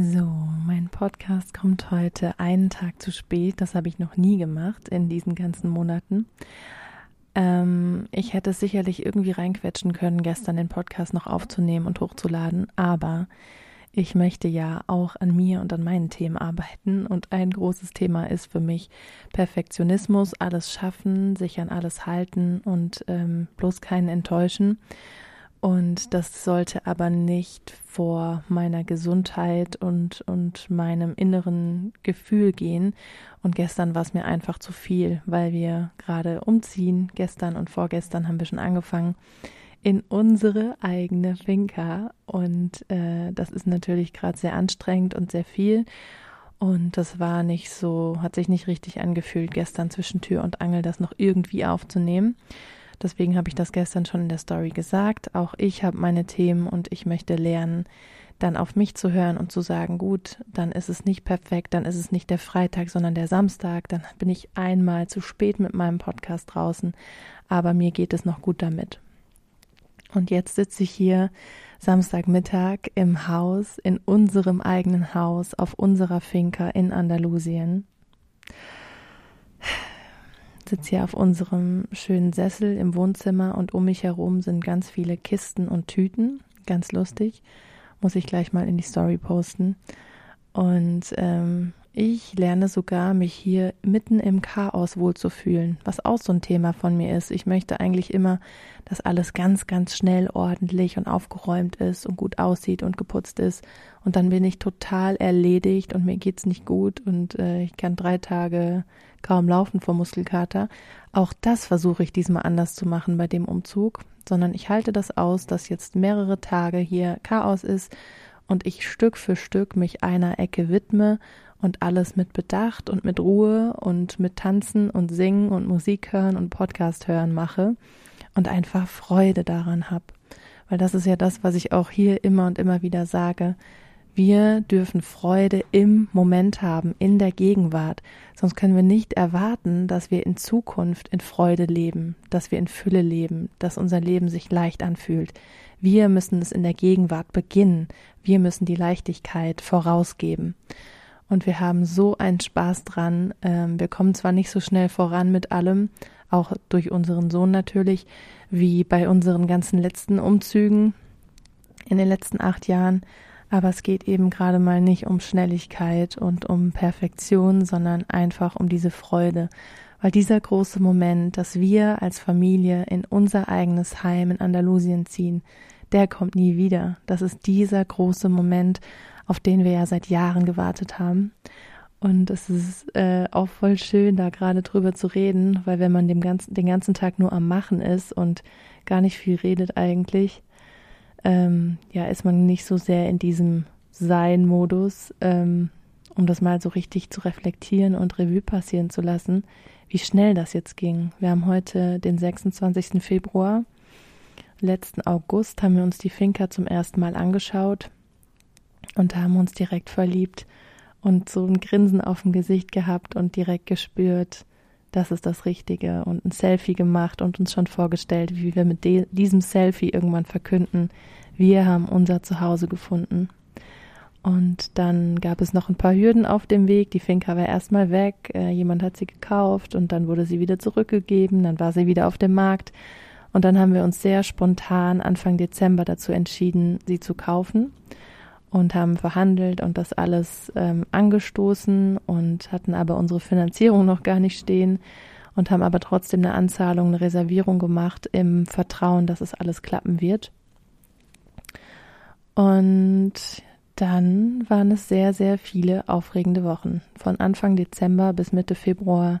So, mein Podcast kommt heute einen Tag zu spät. Das habe ich noch nie gemacht in diesen ganzen Monaten. Ähm, ich hätte es sicherlich irgendwie reinquetschen können, gestern den Podcast noch aufzunehmen und hochzuladen, aber ich möchte ja auch an mir und an meinen Themen arbeiten. Und ein großes Thema ist für mich Perfektionismus, alles schaffen, sich an alles halten und ähm, bloß keinen enttäuschen. Und das sollte aber nicht vor meiner Gesundheit und, und meinem inneren Gefühl gehen. Und gestern war es mir einfach zu viel, weil wir gerade umziehen. Gestern und vorgestern haben wir schon angefangen in unsere eigene Finca. Und äh, das ist natürlich gerade sehr anstrengend und sehr viel. Und das war nicht so, hat sich nicht richtig angefühlt, gestern zwischen Tür und Angel das noch irgendwie aufzunehmen. Deswegen habe ich das gestern schon in der Story gesagt. Auch ich habe meine Themen und ich möchte lernen, dann auf mich zu hören und zu sagen, gut, dann ist es nicht perfekt, dann ist es nicht der Freitag, sondern der Samstag, dann bin ich einmal zu spät mit meinem Podcast draußen, aber mir geht es noch gut damit. Und jetzt sitze ich hier Samstagmittag im Haus, in unserem eigenen Haus, auf unserer Finca in Andalusien sitze hier auf unserem schönen Sessel im Wohnzimmer und um mich herum sind ganz viele Kisten und Tüten. Ganz lustig. Muss ich gleich mal in die Story posten. Und ähm, ich lerne sogar, mich hier mitten im Chaos wohlzufühlen, was auch so ein Thema von mir ist. Ich möchte eigentlich immer, dass alles ganz, ganz schnell ordentlich und aufgeräumt ist und gut aussieht und geputzt ist. Und dann bin ich total erledigt und mir geht's nicht gut und äh, ich kann drei Tage kaum laufen vor Muskelkater. Auch das versuche ich diesmal anders zu machen bei dem Umzug, sondern ich halte das aus, dass jetzt mehrere Tage hier Chaos ist und ich Stück für Stück mich einer Ecke widme und alles mit Bedacht und mit Ruhe und mit Tanzen und Singen und Musik hören und Podcast hören mache und einfach Freude daran habe. Weil das ist ja das, was ich auch hier immer und immer wieder sage. Wir dürfen Freude im Moment haben, in der Gegenwart. Sonst können wir nicht erwarten, dass wir in Zukunft in Freude leben, dass wir in Fülle leben, dass unser Leben sich leicht anfühlt. Wir müssen es in der Gegenwart beginnen. Wir müssen die Leichtigkeit vorausgeben und wir haben so einen Spaß dran. Ähm, wir kommen zwar nicht so schnell voran mit allem, auch durch unseren Sohn natürlich, wie bei unseren ganzen letzten Umzügen in den letzten acht Jahren, aber es geht eben gerade mal nicht um Schnelligkeit und um Perfektion, sondern einfach um diese Freude. Weil dieser große Moment, dass wir als Familie in unser eigenes Heim in Andalusien ziehen, der kommt nie wieder. Das ist dieser große Moment, auf den wir ja seit Jahren gewartet haben. Und es ist äh, auch voll schön, da gerade drüber zu reden, weil wenn man dem ganzen, den ganzen Tag nur am Machen ist und gar nicht viel redet eigentlich, ähm, ja, ist man nicht so sehr in diesem Sein-Modus, ähm, um das mal so richtig zu reflektieren und Revue passieren zu lassen, wie schnell das jetzt ging. Wir haben heute den 26. Februar. Letzten August haben wir uns die Finca zum ersten Mal angeschaut und haben uns direkt verliebt und so ein Grinsen auf dem Gesicht gehabt und direkt gespürt, das ist das Richtige und ein Selfie gemacht und uns schon vorgestellt, wie wir mit diesem Selfie irgendwann verkünden, wir haben unser Zuhause gefunden. Und dann gab es noch ein paar Hürden auf dem Weg. Die Finca war erstmal weg, äh, jemand hat sie gekauft und dann wurde sie wieder zurückgegeben, dann war sie wieder auf dem Markt. Und dann haben wir uns sehr spontan Anfang Dezember dazu entschieden, sie zu kaufen und haben verhandelt und das alles ähm, angestoßen und hatten aber unsere Finanzierung noch gar nicht stehen und haben aber trotzdem eine Anzahlung, eine Reservierung gemacht im Vertrauen, dass es alles klappen wird. Und dann waren es sehr, sehr viele aufregende Wochen. Von Anfang Dezember bis Mitte Februar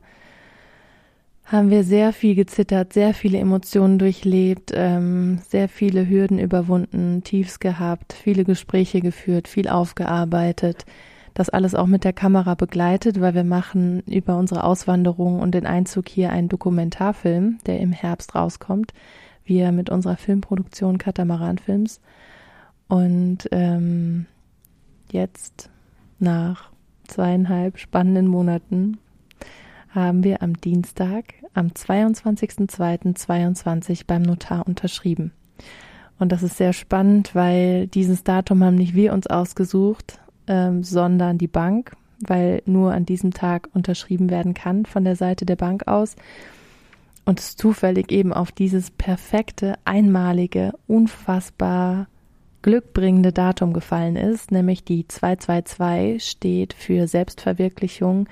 haben wir sehr viel gezittert, sehr viele Emotionen durchlebt, ähm, sehr viele Hürden überwunden, Tiefs gehabt, viele Gespräche geführt, viel aufgearbeitet. Das alles auch mit der Kamera begleitet, weil wir machen über unsere Auswanderung und den Einzug hier einen Dokumentarfilm, der im Herbst rauskommt. Wir mit unserer Filmproduktion Katamaran Films. Und ähm, jetzt nach zweieinhalb spannenden Monaten haben wir am Dienstag, am 22.02.22 beim Notar unterschrieben. Und das ist sehr spannend, weil dieses Datum haben nicht wir uns ausgesucht, ähm, sondern die Bank, weil nur an diesem Tag unterschrieben werden kann von der Seite der Bank aus. Und es zufällig eben auf dieses perfekte, einmalige, unfassbar glückbringende Datum gefallen ist, nämlich die 222 steht für Selbstverwirklichung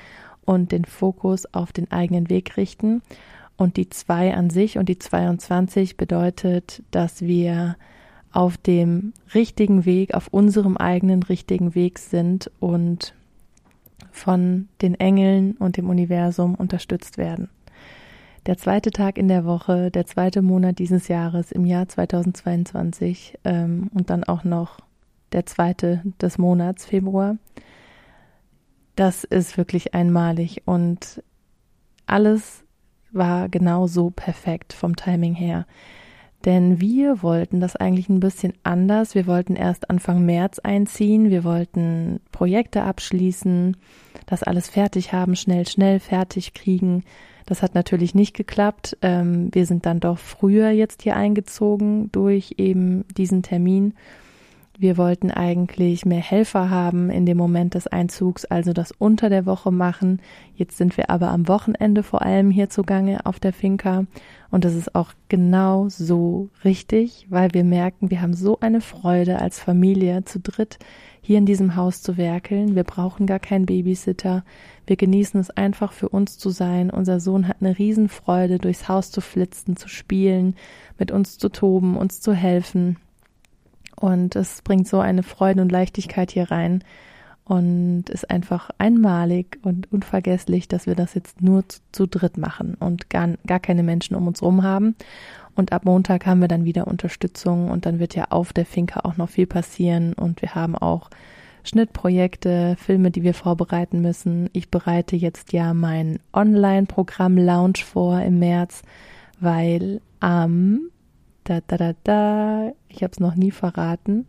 und den Fokus auf den eigenen Weg richten. Und die 2 an sich und die 22 bedeutet, dass wir auf dem richtigen Weg, auf unserem eigenen richtigen Weg sind und von den Engeln und dem Universum unterstützt werden. Der zweite Tag in der Woche, der zweite Monat dieses Jahres im Jahr 2022 ähm, und dann auch noch der zweite des Monats Februar das ist wirklich einmalig und alles war genau so perfekt vom Timing her. Denn wir wollten das eigentlich ein bisschen anders. Wir wollten erst Anfang März einziehen. Wir wollten Projekte abschließen, das alles fertig haben, schnell, schnell fertig kriegen. Das hat natürlich nicht geklappt. Ähm, wir sind dann doch früher jetzt hier eingezogen durch eben diesen Termin. Wir wollten eigentlich mehr Helfer haben in dem Moment des Einzugs, also das unter der Woche machen. Jetzt sind wir aber am Wochenende vor allem hier zugange auf der Finca. Und das ist auch genau so richtig, weil wir merken, wir haben so eine Freude als Familie zu dritt hier in diesem Haus zu werkeln. Wir brauchen gar keinen Babysitter. Wir genießen es einfach für uns zu sein. Unser Sohn hat eine Riesenfreude, durchs Haus zu flitzen, zu spielen, mit uns zu toben, uns zu helfen. Und es bringt so eine Freude und Leichtigkeit hier rein und ist einfach einmalig und unvergesslich, dass wir das jetzt nur zu, zu dritt machen und gar, gar keine Menschen um uns rum haben. Und ab Montag haben wir dann wieder Unterstützung und dann wird ja auf der Finca auch noch viel passieren und wir haben auch Schnittprojekte, Filme, die wir vorbereiten müssen. Ich bereite jetzt ja mein Online-Programm Lounge vor im März, weil am da, da, da, da, ich habe es noch nie verraten.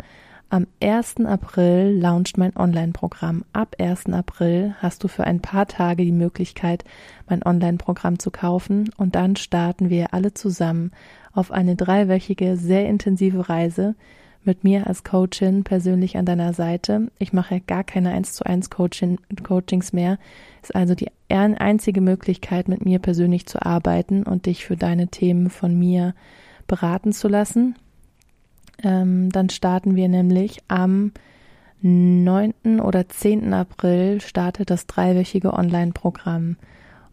Am 1. April launcht mein Online-Programm. Ab 1. April hast du für ein paar Tage die Möglichkeit, mein Online-Programm zu kaufen und dann starten wir alle zusammen auf eine dreiwöchige, sehr intensive Reise mit mir als Coachin persönlich an deiner Seite. Ich mache gar keine 1 zu 1 Coaching, Coachings mehr. Ist also die einzige Möglichkeit, mit mir persönlich zu arbeiten und dich für deine Themen von mir beraten zu lassen. Ähm, dann starten wir nämlich am 9. oder 10. April startet das dreiwöchige Online-Programm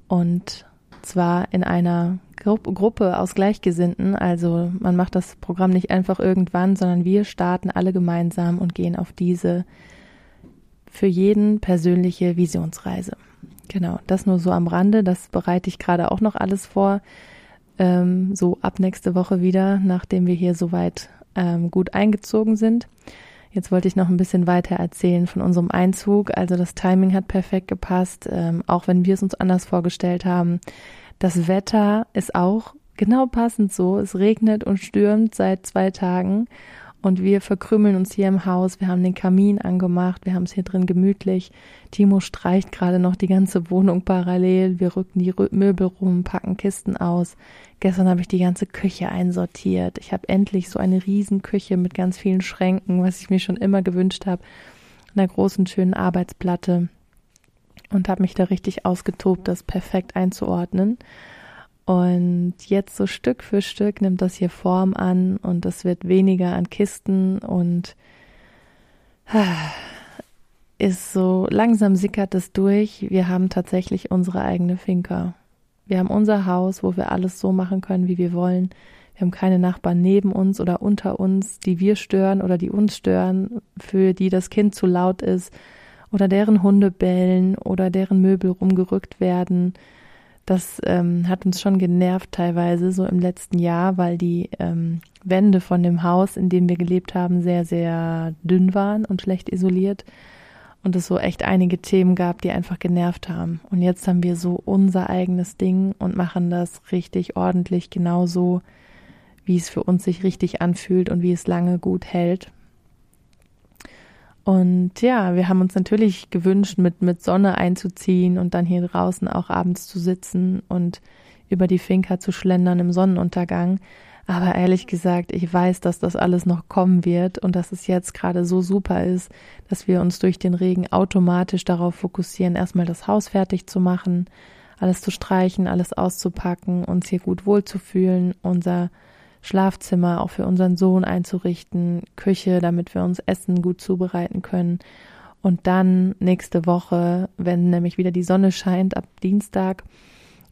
und zwar in einer Gru Gruppe aus Gleichgesinnten. Also man macht das Programm nicht einfach irgendwann, sondern wir starten alle gemeinsam und gehen auf diese für jeden persönliche Visionsreise. Genau, das nur so am Rande. Das bereite ich gerade auch noch alles vor ähm, so ab nächste Woche wieder, nachdem wir hier soweit ähm, gut eingezogen sind. Jetzt wollte ich noch ein bisschen weiter erzählen von unserem Einzug. Also das Timing hat perfekt gepasst, ähm, auch wenn wir es uns anders vorgestellt haben. Das Wetter ist auch genau passend so. Es regnet und stürmt seit zwei Tagen und wir verkrümmeln uns hier im Haus. Wir haben den Kamin angemacht. Wir haben es hier drin gemütlich. Timo streicht gerade noch die ganze Wohnung parallel. Wir rücken die Möbel rum, packen Kisten aus. Gestern habe ich die ganze Küche einsortiert. Ich habe endlich so eine riesen Küche mit ganz vielen Schränken, was ich mir schon immer gewünscht habe. Einer großen, schönen Arbeitsplatte. Und habe mich da richtig ausgetobt, das perfekt einzuordnen. Und jetzt so Stück für Stück nimmt das hier Form an und es wird weniger an Kisten und ist so langsam sickert es durch. Wir haben tatsächlich unsere eigene Finca. Wir haben unser Haus, wo wir alles so machen können, wie wir wollen. Wir haben keine Nachbarn neben uns oder unter uns, die wir stören oder die uns stören, für die das Kind zu laut ist oder deren Hunde bellen oder deren Möbel rumgerückt werden Das ähm, hat uns schon genervt teilweise so im letzten Jahr, weil die ähm, Wände von dem Haus, in dem wir gelebt haben, sehr, sehr dünn waren und schlecht isoliert und es so echt einige Themen gab, die einfach genervt haben. Und jetzt haben wir so unser eigenes Ding und machen das richtig ordentlich, genauso wie es für uns sich richtig anfühlt und wie es lange gut hält. Und ja, wir haben uns natürlich gewünscht, mit, mit Sonne einzuziehen und dann hier draußen auch abends zu sitzen und über die Finca zu schlendern im Sonnenuntergang. Aber ehrlich gesagt, ich weiß, dass das alles noch kommen wird und dass es jetzt gerade so super ist, dass wir uns durch den Regen automatisch darauf fokussieren, erstmal das Haus fertig zu machen, alles zu streichen, alles auszupacken, uns hier gut wohlzufühlen, unser Schlafzimmer auch für unseren Sohn einzurichten, Küche, damit wir uns Essen gut zubereiten können. Und dann nächste Woche, wenn nämlich wieder die Sonne scheint, ab Dienstag,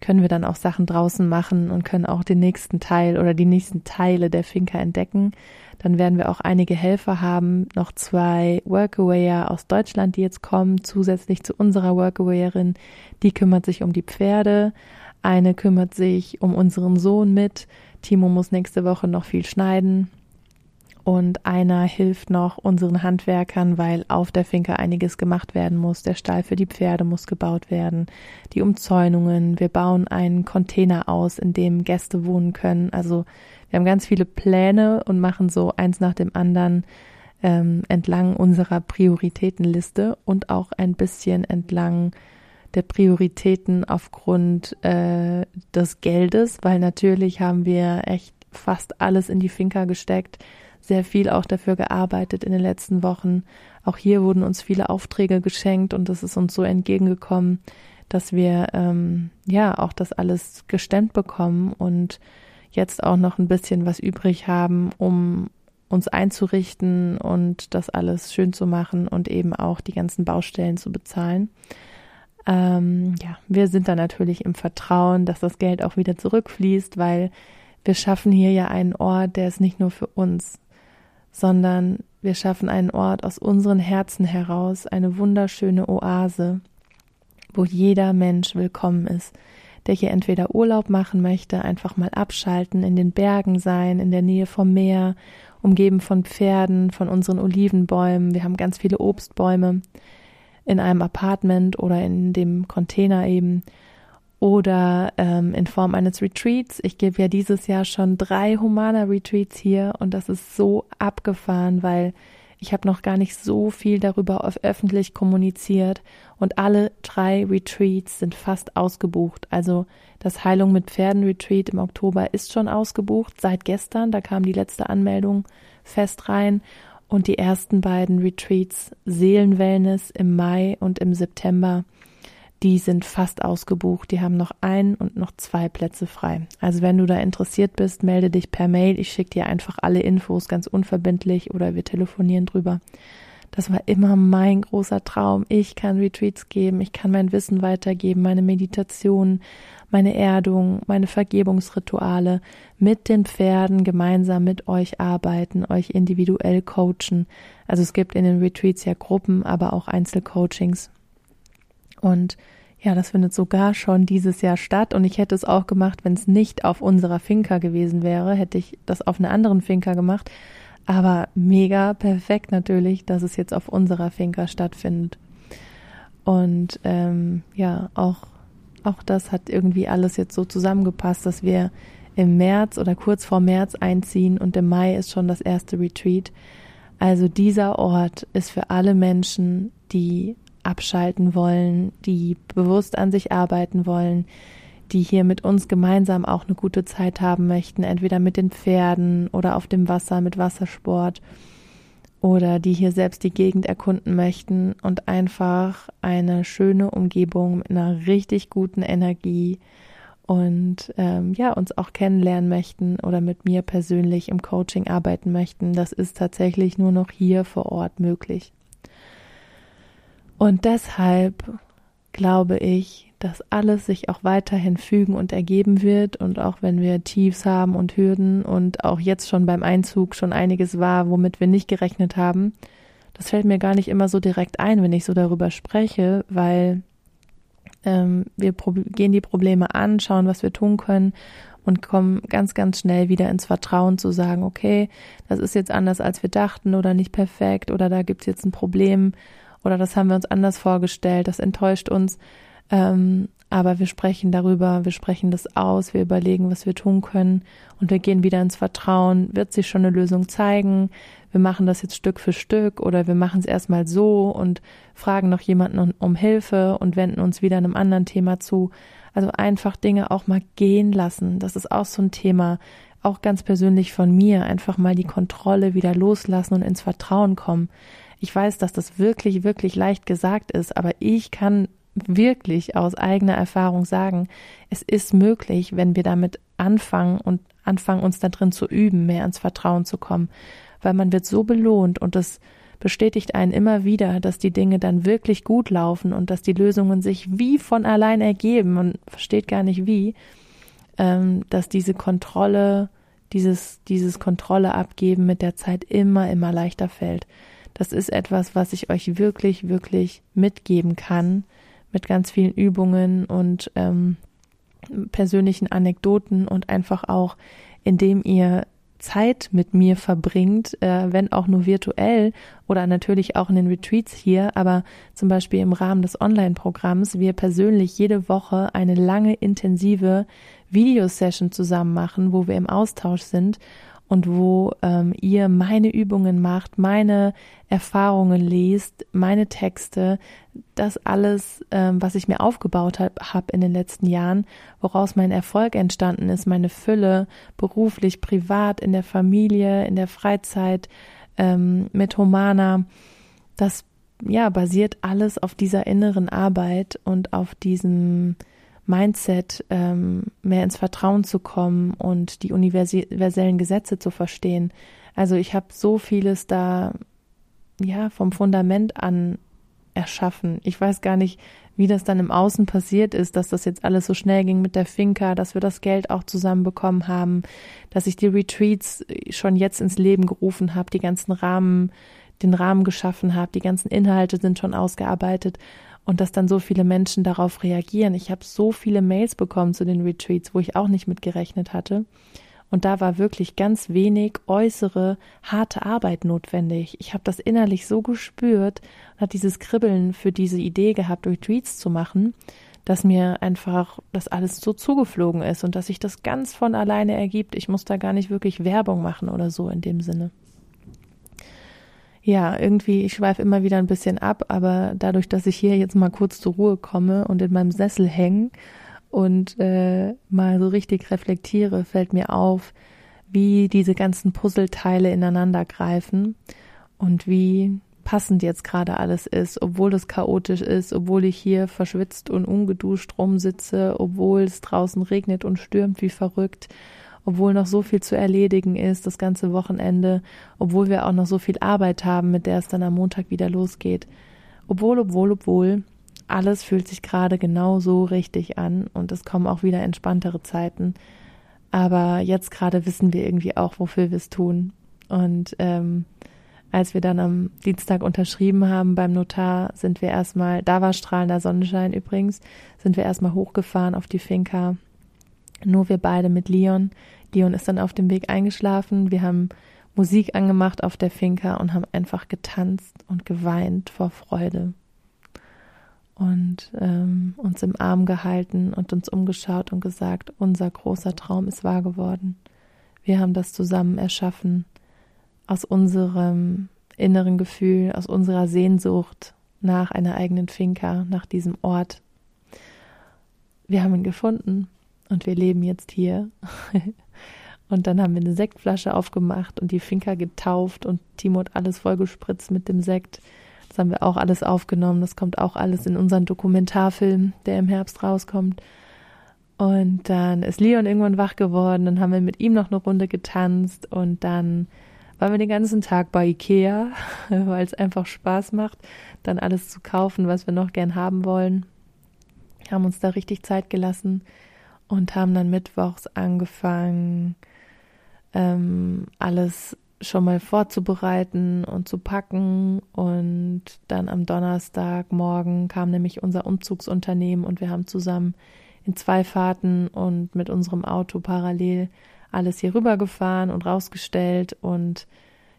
können wir dann auch Sachen draußen machen und können auch den nächsten Teil oder die nächsten Teile der Finca entdecken. Dann werden wir auch einige Helfer haben, noch zwei Workawayer aus Deutschland, die jetzt kommen, zusätzlich zu unserer Workawayerin. Die kümmert sich um die Pferde. Eine kümmert sich um unseren Sohn mit. Timo muss nächste Woche noch viel schneiden und einer hilft noch unseren Handwerkern, weil auf der Finke einiges gemacht werden muss. Der Stall für die Pferde muss gebaut werden, die Umzäunungen. Wir bauen einen Container aus, in dem Gäste wohnen können. Also wir haben ganz viele Pläne und machen so eins nach dem anderen ähm, entlang unserer Prioritätenliste und auch ein bisschen entlang der Prioritäten aufgrund äh, des Geldes, weil natürlich haben wir echt fast alles in die Finca gesteckt, sehr viel auch dafür gearbeitet in den letzten Wochen. Auch hier wurden uns viele Aufträge geschenkt und es ist uns so entgegengekommen, dass wir ähm, ja auch das alles gestemmt bekommen und jetzt auch noch ein bisschen was übrig haben, um uns einzurichten und das alles schön zu machen und eben auch die ganzen Baustellen zu bezahlen. Ähm, ja, wir sind da natürlich im Vertrauen, dass das Geld auch wieder zurückfließt, weil wir schaffen hier ja einen Ort, der ist nicht nur für uns, sondern wir schaffen einen Ort aus unseren Herzen heraus, eine wunderschöne Oase, wo jeder Mensch willkommen ist, der hier entweder Urlaub machen möchte, einfach mal abschalten, in den Bergen sein, in der Nähe vom Meer, umgeben von Pferden, von unseren Olivenbäumen. Wir haben ganz viele Obstbäume in einem Apartment oder in dem Container eben oder ähm, in Form eines Retreats. Ich gebe ja dieses Jahr schon drei Humana Retreats hier und das ist so abgefahren, weil ich habe noch gar nicht so viel darüber öffentlich kommuniziert und alle drei Retreats sind fast ausgebucht. Also das Heilung mit Pferden Retreat im Oktober ist schon ausgebucht seit gestern. Da kam die letzte Anmeldung fest rein und die ersten beiden Retreats Seelenwellness im Mai und im September, die sind fast ausgebucht. Die haben noch ein und noch zwei Plätze frei. Also wenn du da interessiert bist, melde dich per Mail. Ich schicke dir einfach alle Infos ganz unverbindlich oder wir telefonieren drüber. Das war immer mein großer Traum. Ich kann Retreats geben, ich kann mein Wissen weitergeben, meine Meditation, meine Erdung, meine Vergebungsrituale mit den Pferden gemeinsam mit euch arbeiten, euch individuell coachen. Also es gibt in den Retreats ja Gruppen, aber auch Einzelcoachings. Und ja, das findet sogar schon dieses Jahr statt und ich hätte es auch gemacht, wenn es nicht auf unserer Finca gewesen wäre, hätte ich das auf einer anderen Finca gemacht. Aber mega perfekt natürlich, dass es jetzt auf unserer Finca stattfindet. Und ähm, ja, auch auch das hat irgendwie alles jetzt so zusammengepasst, dass wir im März oder kurz vor März einziehen und im Mai ist schon das erste Retreat. Also dieser Ort ist für alle Menschen, die abschalten wollen, die bewusst an sich arbeiten wollen, die hier mit uns gemeinsam auch eine gute Zeit haben möchten, entweder mit den Pferden oder auf dem Wasser mit Wassersport oder die hier selbst die Gegend erkunden möchten und einfach eine schöne Umgebung mit einer richtig guten Energie und ähm, ja, uns auch kennenlernen möchten oder mit mir persönlich im Coaching arbeiten möchten, das ist tatsächlich nur noch hier vor Ort möglich. Und deshalb glaube ich, dass alles sich auch weiterhin fügen und ergeben wird und auch wenn wir Tiefs haben und Hürden und auch jetzt schon beim Einzug schon einiges war, womit wir nicht gerechnet haben, das fällt mir gar nicht immer so direkt ein, wenn ich so darüber spreche, weil ähm, wir gehen die Probleme an, schauen, was wir tun können und kommen ganz, ganz schnell wieder ins Vertrauen zu sagen, okay, das ist jetzt anders, als wir dachten oder nicht perfekt oder da gibt's jetzt ein Problem oder das haben wir uns anders vorgestellt, das enttäuscht uns. Ähm, aber wir sprechen darüber, wir sprechen das aus, wir überlegen, was wir tun können und wir gehen wieder ins Vertrauen. Wird sich schon eine Lösung zeigen? Wir machen das jetzt Stück für Stück oder wir machen es erstmal so und fragen noch jemanden um, um Hilfe und wenden uns wieder einem anderen Thema zu. Also einfach Dinge auch mal gehen lassen. Das ist auch so ein Thema, auch ganz persönlich von mir. Einfach mal die Kontrolle wieder loslassen und ins Vertrauen kommen. Ich weiß, dass das wirklich, wirklich leicht gesagt ist, aber ich kann wirklich aus eigener Erfahrung sagen, es ist möglich, wenn wir damit anfangen und anfangen, uns da drin zu üben, mehr ins Vertrauen zu kommen, weil man wird so belohnt und das bestätigt einen immer wieder, dass die Dinge dann wirklich gut laufen und dass die Lösungen sich wie von allein ergeben. Man versteht gar nicht wie, ähm, dass diese Kontrolle, dieses, dieses Kontrolle abgeben mit der Zeit immer, immer leichter fällt. Das ist etwas, was ich euch wirklich, wirklich mitgeben kann, mit ganz vielen Übungen und ähm, persönlichen Anekdoten und einfach auch, indem ihr Zeit mit mir verbringt, äh, wenn auch nur virtuell oder natürlich auch in den Retreats hier, aber zum Beispiel im Rahmen des Online-Programms wir persönlich jede Woche eine lange intensive Videosession zusammen machen, wo wir im Austausch sind und wo ähm, ihr meine Übungen macht, meine Erfahrungen liest, meine Texte, das alles, ähm, was ich mir aufgebaut habe hab in den letzten Jahren, woraus mein Erfolg entstanden ist, meine Fülle, beruflich, privat, in der Familie, in der Freizeit, ähm, mit Humana, das ja basiert alles auf dieser inneren Arbeit und auf diesem Mindset, ähm, mehr ins Vertrauen zu kommen und die universellen Gesetze zu verstehen. Also ich habe so vieles da ja vom Fundament an erschaffen. Ich weiß gar nicht, wie das dann im Außen passiert ist, dass das jetzt alles so schnell ging mit der Finca, dass wir das Geld auch zusammenbekommen haben, dass ich die Retreats schon jetzt ins Leben gerufen habe, die ganzen Rahmen, den Rahmen geschaffen habe, die ganzen Inhalte sind schon ausgearbeitet und dass dann so viele Menschen darauf reagieren. Ich habe so viele Mails bekommen zu den Retreats, wo ich auch nicht mit gerechnet hatte. Und da war wirklich ganz wenig äußere, harte Arbeit notwendig. Ich habe das innerlich so gespürt und hat dieses Kribbeln für diese Idee gehabt, Retreats zu machen, dass mir einfach das alles so zugeflogen ist und dass sich das ganz von alleine ergibt. Ich muss da gar nicht wirklich Werbung machen oder so in dem Sinne ja, irgendwie, ich schweife immer wieder ein bisschen ab, aber dadurch, dass ich hier jetzt mal kurz zur Ruhe komme und in meinem Sessel hänge und äh, mal so richtig reflektiere, fällt mir auf, wie diese ganzen Puzzleteile ineinander greifen und wie passend jetzt gerade alles ist, obwohl es chaotisch ist, obwohl ich hier verschwitzt und ungeduscht rumsitze, obwohl es draußen regnet und stürmt wie verrückt obwohl noch so viel zu erledigen ist, das ganze Wochenende, obwohl wir auch noch so viel Arbeit haben, mit der es dann am Montag wieder losgeht. Obwohl, obwohl, obwohl, alles fühlt sich gerade genau so richtig an und es kommen auch wieder entspanntere Zeiten. Aber jetzt gerade wissen wir irgendwie auch, wofür wir es tun. Und ähm, als wir dann am Dienstag unterschrieben haben beim Notar, sind wir erstmal, da war strahlender Sonnenschein übrigens, sind wir erstmal hochgefahren auf die Finca nur wir beide mit Leon. Leon ist dann auf dem Weg eingeschlafen. Wir haben Musik angemacht auf der Finca und haben einfach getanzt und geweint vor Freude. Und ähm, uns im Arm gehalten und uns umgeschaut und gesagt, unser großer Traum ist wahr geworden. Wir haben das zusammen erschaffen aus unserem inneren Gefühl, aus unserer Sehnsucht nach einer eigenen Finca, nach diesem Ort. Wir haben ihn gefunden und wir leben jetzt hier. und dann haben wir eine Sektflasche aufgemacht und die Finca getauft und Timo hat alles vollgespritzt mit dem Sekt. Das haben wir auch alles aufgenommen. Das kommt auch alles in unseren Dokumentarfilm, der im Herbst rauskommt. Und dann ist Leon irgendwann wach geworden. Dann haben wir mit ihm noch eine Runde getanzt und dann waren wir den ganzen Tag bei Ikea, weil es einfach Spaß macht, dann alles zu kaufen, was wir noch gern haben wollen. Haben uns da richtig Zeit gelassen und haben dann mittwochs angefangen, ähm, alles schon mal vorzubereiten und zu packen. Und dann am Donnerstagmorgen kam nämlich unser Umzugsunternehmen und wir haben zusammen in zwei Fahrten und mit unserem Auto parallel alles hier rübergefahren und rausgestellt und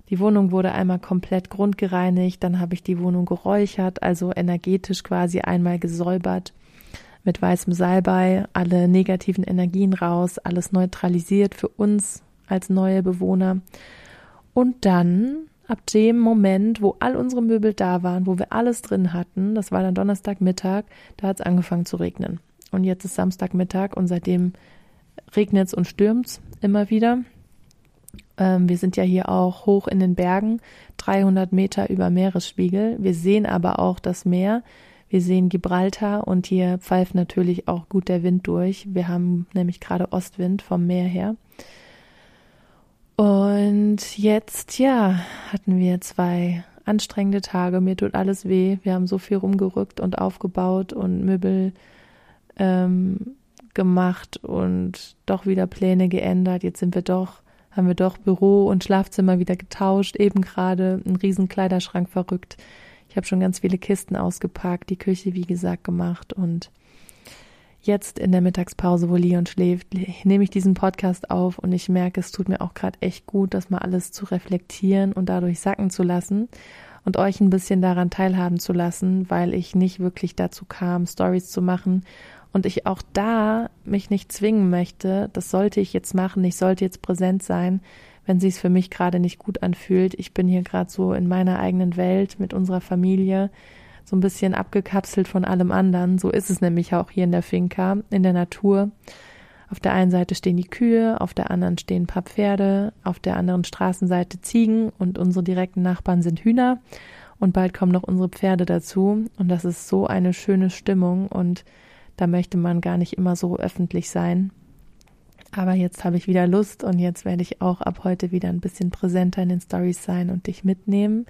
die Wohnung wurde einmal komplett grundgereinigt, dann habe ich die Wohnung geräuchert, also energetisch quasi einmal gesäubert mit weißem Salbei, alle negativen Energien raus, alles neutralisiert für uns als neue Bewohner. Und dann, ab dem Moment, wo all unsere Möbel da waren, wo wir alles drin hatten, das war dann Donnerstagmittag, da hat es angefangen zu regnen. Und jetzt ist Samstagmittag und seitdem regnet es und stürmt es immer wieder. Ähm, wir sind ja hier auch hoch in den Bergen, 300 Meter über Meeresspiegel. Wir sehen aber auch das Meer. Wir sehen Gibraltar und hier pfeift natürlich auch gut der Wind durch. Wir haben nämlich gerade Ostwind vom Meer her. Und jetzt, ja, hatten wir zwei anstrengende Tage. Mir tut alles weh. Wir haben so viel rumgerückt und aufgebaut und Möbel ähm, gemacht und doch wieder Pläne geändert. Jetzt sind wir doch haben wir doch Büro und Schlafzimmer wieder getauscht, eben gerade einen riesen Kleiderschrank verrückt. Ich habe schon ganz viele Kisten ausgepackt, die Küche wie gesagt gemacht und jetzt in der Mittagspause, wo Leon schläft, nehme ich diesen Podcast auf und ich merke, es tut mir auch gerade echt gut, das mal alles zu reflektieren und dadurch sacken zu lassen und euch ein bisschen daran teilhaben zu lassen, weil ich nicht wirklich dazu kam, Stories zu machen und ich auch da mich nicht zwingen möchte, das sollte ich jetzt machen, ich sollte jetzt präsent sein, wenn sie es für mich gerade nicht gut anfühlt. Ich bin hier gerade so in meiner eigenen Welt mit unserer Familie, so ein bisschen abgekapselt von allem anderen. So ist es nämlich auch hier in der Finca, in der Natur. Auf der einen Seite stehen die Kühe, auf der anderen stehen ein paar Pferde, auf der anderen Straßenseite Ziegen und unsere direkten Nachbarn sind Hühner. Und bald kommen noch unsere Pferde dazu. Und das ist so eine schöne Stimmung und da möchte man gar nicht immer so öffentlich sein. Aber jetzt habe ich wieder Lust und jetzt werde ich auch ab heute wieder ein bisschen präsenter in den Stories sein und dich mitnehmen.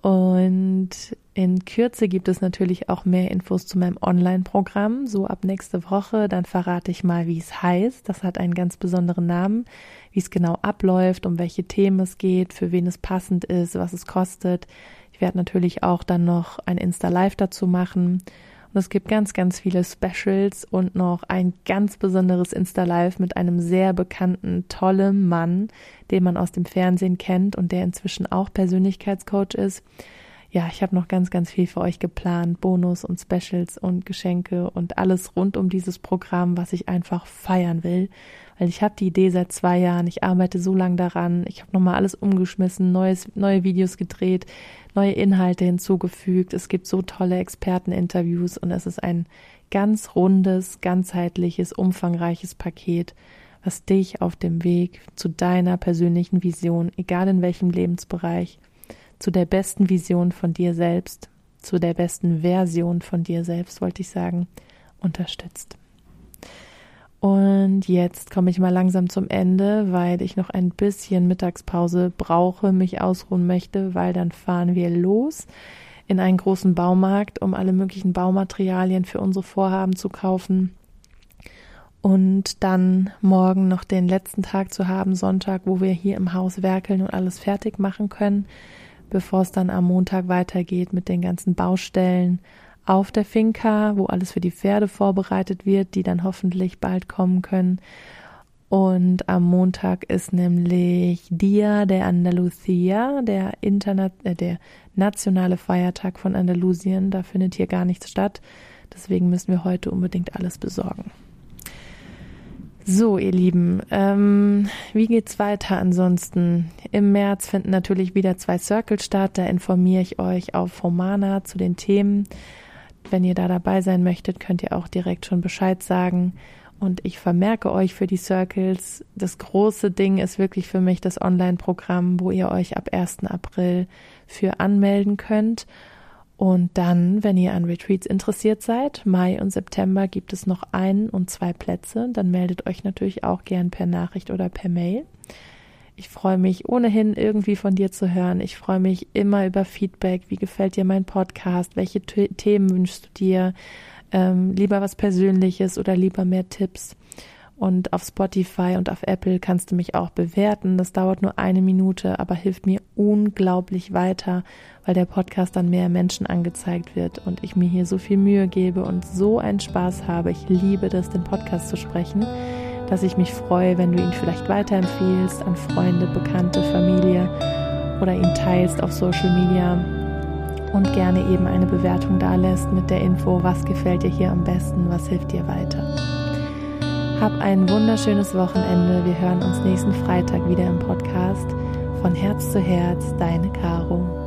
Und in Kürze gibt es natürlich auch mehr Infos zu meinem Online-Programm. So ab nächste Woche, dann verrate ich mal, wie es heißt. Das hat einen ganz besonderen Namen, wie es genau abläuft, um welche Themen es geht, für wen es passend ist, was es kostet. Ich werde natürlich auch dann noch ein Insta-Live dazu machen und es gibt ganz, ganz viele Specials und noch ein ganz besonderes Insta-Live mit einem sehr bekannten, tollen Mann, den man aus dem Fernsehen kennt und der inzwischen auch Persönlichkeitscoach ist. Ja, ich habe noch ganz, ganz viel für euch geplant. Bonus und Specials und Geschenke und alles rund um dieses Programm, was ich einfach feiern will. Weil ich habe die Idee seit zwei Jahren. Ich arbeite so lange daran. Ich habe nochmal alles umgeschmissen, neues, neue Videos gedreht neue Inhalte hinzugefügt. Es gibt so tolle Experteninterviews und es ist ein ganz rundes, ganzheitliches, umfangreiches Paket, was dich auf dem Weg zu deiner persönlichen Vision, egal in welchem Lebensbereich, zu der besten Vision von dir selbst, zu der besten Version von dir selbst, wollte ich sagen, unterstützt. Und jetzt komme ich mal langsam zum Ende, weil ich noch ein bisschen Mittagspause brauche, mich ausruhen möchte, weil dann fahren wir los in einen großen Baumarkt, um alle möglichen Baumaterialien für unsere Vorhaben zu kaufen. Und dann morgen noch den letzten Tag zu haben, Sonntag, wo wir hier im Haus werkeln und alles fertig machen können, bevor es dann am Montag weitergeht mit den ganzen Baustellen auf der Finca, wo alles für die Pferde vorbereitet wird, die dann hoffentlich bald kommen können. Und am Montag ist nämlich Dia de Andalucía, der, Interna äh, der nationale Feiertag von Andalusien. Da findet hier gar nichts statt. Deswegen müssen wir heute unbedingt alles besorgen. So, ihr Lieben, ähm, wie geht's weiter ansonsten? Im März finden natürlich wieder zwei Circles statt. Da informiere ich euch auf Romana zu den Themen. Wenn ihr da dabei sein möchtet, könnt ihr auch direkt schon Bescheid sagen. Und ich vermerke euch für die Circles, das große Ding ist wirklich für mich das Online-Programm, wo ihr euch ab 1. April für anmelden könnt. Und dann, wenn ihr an Retreats interessiert seid, Mai und September gibt es noch ein und zwei Plätze. Dann meldet euch natürlich auch gern per Nachricht oder per Mail. Ich freue mich ohnehin irgendwie von dir zu hören. Ich freue mich immer über Feedback. Wie gefällt dir mein Podcast? Welche Themen wünschst du dir? Ähm, lieber was Persönliches oder lieber mehr Tipps? Und auf Spotify und auf Apple kannst du mich auch bewerten. Das dauert nur eine Minute, aber hilft mir unglaublich weiter, weil der Podcast dann mehr Menschen angezeigt wird und ich mir hier so viel Mühe gebe und so einen Spaß habe. Ich liebe das, den Podcast zu sprechen, dass ich mich freue, wenn du ihn vielleicht weiterempfiehlst an Freunde, Bekannte, Familie oder ihn teilst auf Social Media und gerne eben eine Bewertung da lässt mit der Info, was gefällt dir hier am besten, was hilft dir weiter. Hab ein wunderschönes Wochenende. Wir hören uns nächsten Freitag wieder im Podcast. Von Herz zu Herz, deine Caro.